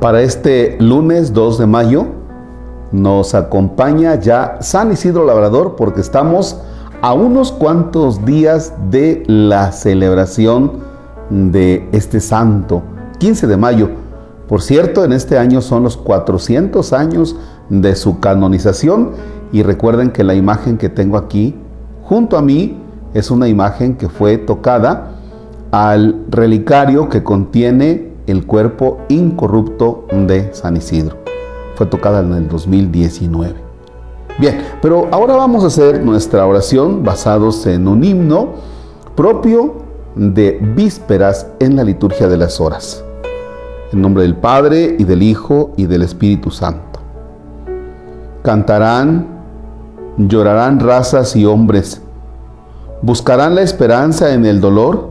Para este lunes 2 de mayo nos acompaña ya San Isidro Labrador porque estamos a unos cuantos días de la celebración de este santo, 15 de mayo. Por cierto, en este año son los 400 años de su canonización y recuerden que la imagen que tengo aquí junto a mí es una imagen que fue tocada al relicario que contiene el cuerpo incorrupto de San Isidro. Fue tocada en el 2019. Bien, pero ahora vamos a hacer nuestra oración basados en un himno propio de vísperas en la liturgia de las horas. En nombre del Padre y del Hijo y del Espíritu Santo. Cantarán, llorarán razas y hombres. Buscarán la esperanza en el dolor.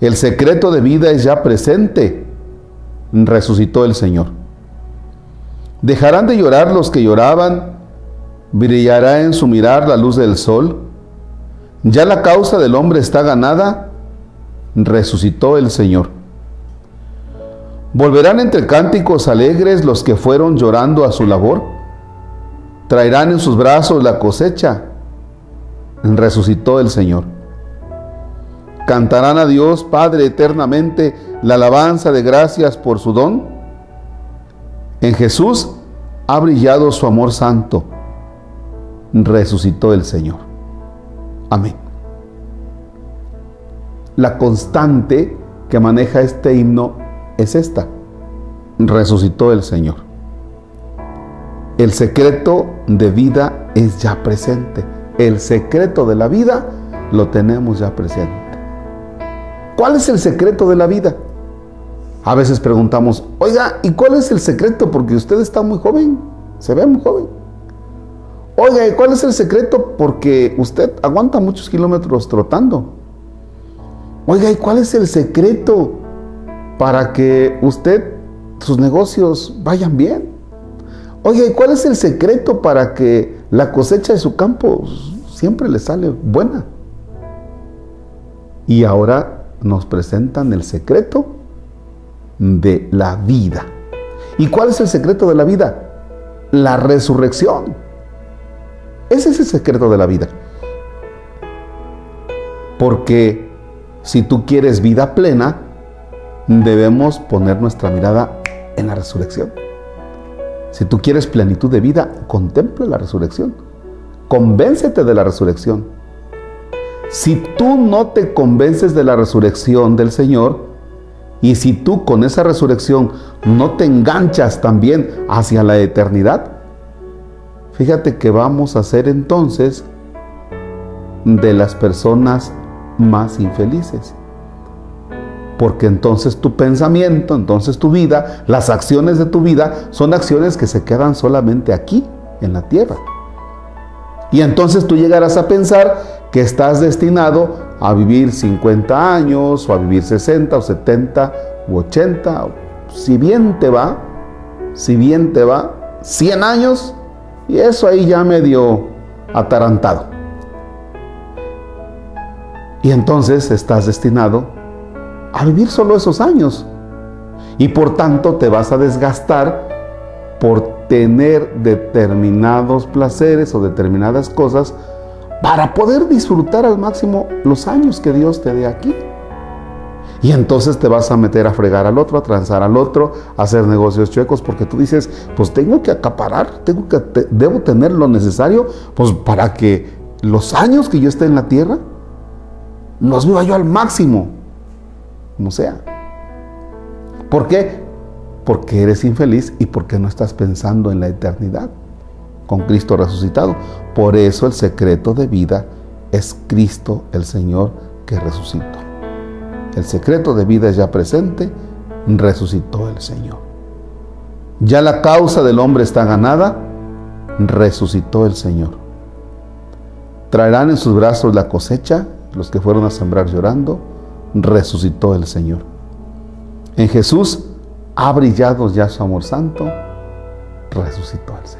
El secreto de vida es ya presente resucitó el Señor. Dejarán de llorar los que lloraban, brillará en su mirar la luz del sol. Ya la causa del hombre está ganada, resucitó el Señor. Volverán entre cánticos alegres los que fueron llorando a su labor. Traerán en sus brazos la cosecha, resucitó el Señor. Cantarán a Dios Padre eternamente la alabanza de gracias por su don. En Jesús ha brillado su amor santo. Resucitó el Señor. Amén. La constante que maneja este himno es esta. Resucitó el Señor. El secreto de vida es ya presente. El secreto de la vida lo tenemos ya presente. ¿Cuál es el secreto de la vida? A veces preguntamos, oiga, ¿y cuál es el secreto? Porque usted está muy joven, se ve muy joven. Oiga, ¿y cuál es el secreto? Porque usted aguanta muchos kilómetros trotando. Oiga, ¿y cuál es el secreto para que usted, sus negocios vayan bien? Oiga, ¿y cuál es el secreto para que la cosecha de su campo siempre le sale buena? Y ahora nos presentan el secreto de la vida. ¿Y cuál es el secreto de la vida? La resurrección. Ese es el secreto de la vida. Porque si tú quieres vida plena, debemos poner nuestra mirada en la resurrección. Si tú quieres plenitud de vida, contempla la resurrección. Convéncete de la resurrección. Si tú no te convences de la resurrección del Señor, y si tú con esa resurrección no te enganchas también hacia la eternidad, fíjate que vamos a ser entonces de las personas más infelices. Porque entonces tu pensamiento, entonces tu vida, las acciones de tu vida son acciones que se quedan solamente aquí, en la tierra. Y entonces tú llegarás a pensar que estás destinado a vivir 50 años o a vivir 60 o 70 u 80, si bien te va, si bien te va, 100 años y eso ahí ya medio atarantado. Y entonces estás destinado a vivir solo esos años. Y por tanto te vas a desgastar por tener determinados placeres o determinadas cosas para poder disfrutar al máximo los años que Dios te dé aquí. Y entonces te vas a meter a fregar al otro, a transar al otro, a hacer negocios chuecos, porque tú dices, pues tengo que acaparar, tengo que, debo tener lo necesario, pues para que los años que yo esté en la tierra, los viva yo al máximo, como sea. ¿Por qué? Porque eres infeliz y porque no estás pensando en la eternidad con Cristo resucitado. Por eso el secreto de vida es Cristo el Señor que resucitó. El secreto de vida es ya presente, resucitó el Señor. Ya la causa del hombre está ganada, resucitó el Señor. Traerán en sus brazos la cosecha, los que fueron a sembrar llorando, resucitó el Señor. En Jesús ha brillado ya su amor santo, resucitó el Señor.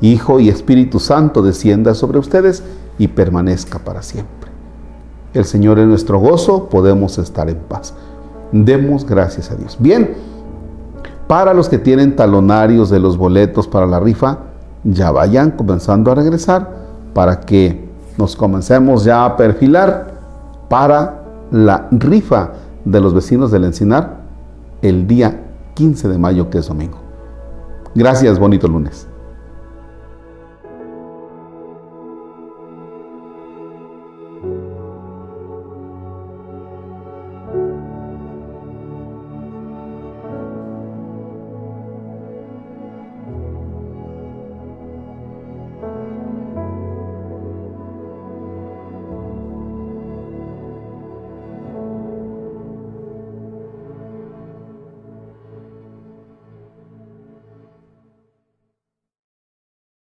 Hijo y Espíritu Santo descienda sobre ustedes y permanezca para siempre. El Señor es nuestro gozo, podemos estar en paz. Demos gracias a Dios. Bien, para los que tienen talonarios de los boletos para la rifa, ya vayan comenzando a regresar para que nos comencemos ya a perfilar para la rifa de los vecinos del Encinar el día 15 de mayo, que es domingo. Gracias, bonito lunes.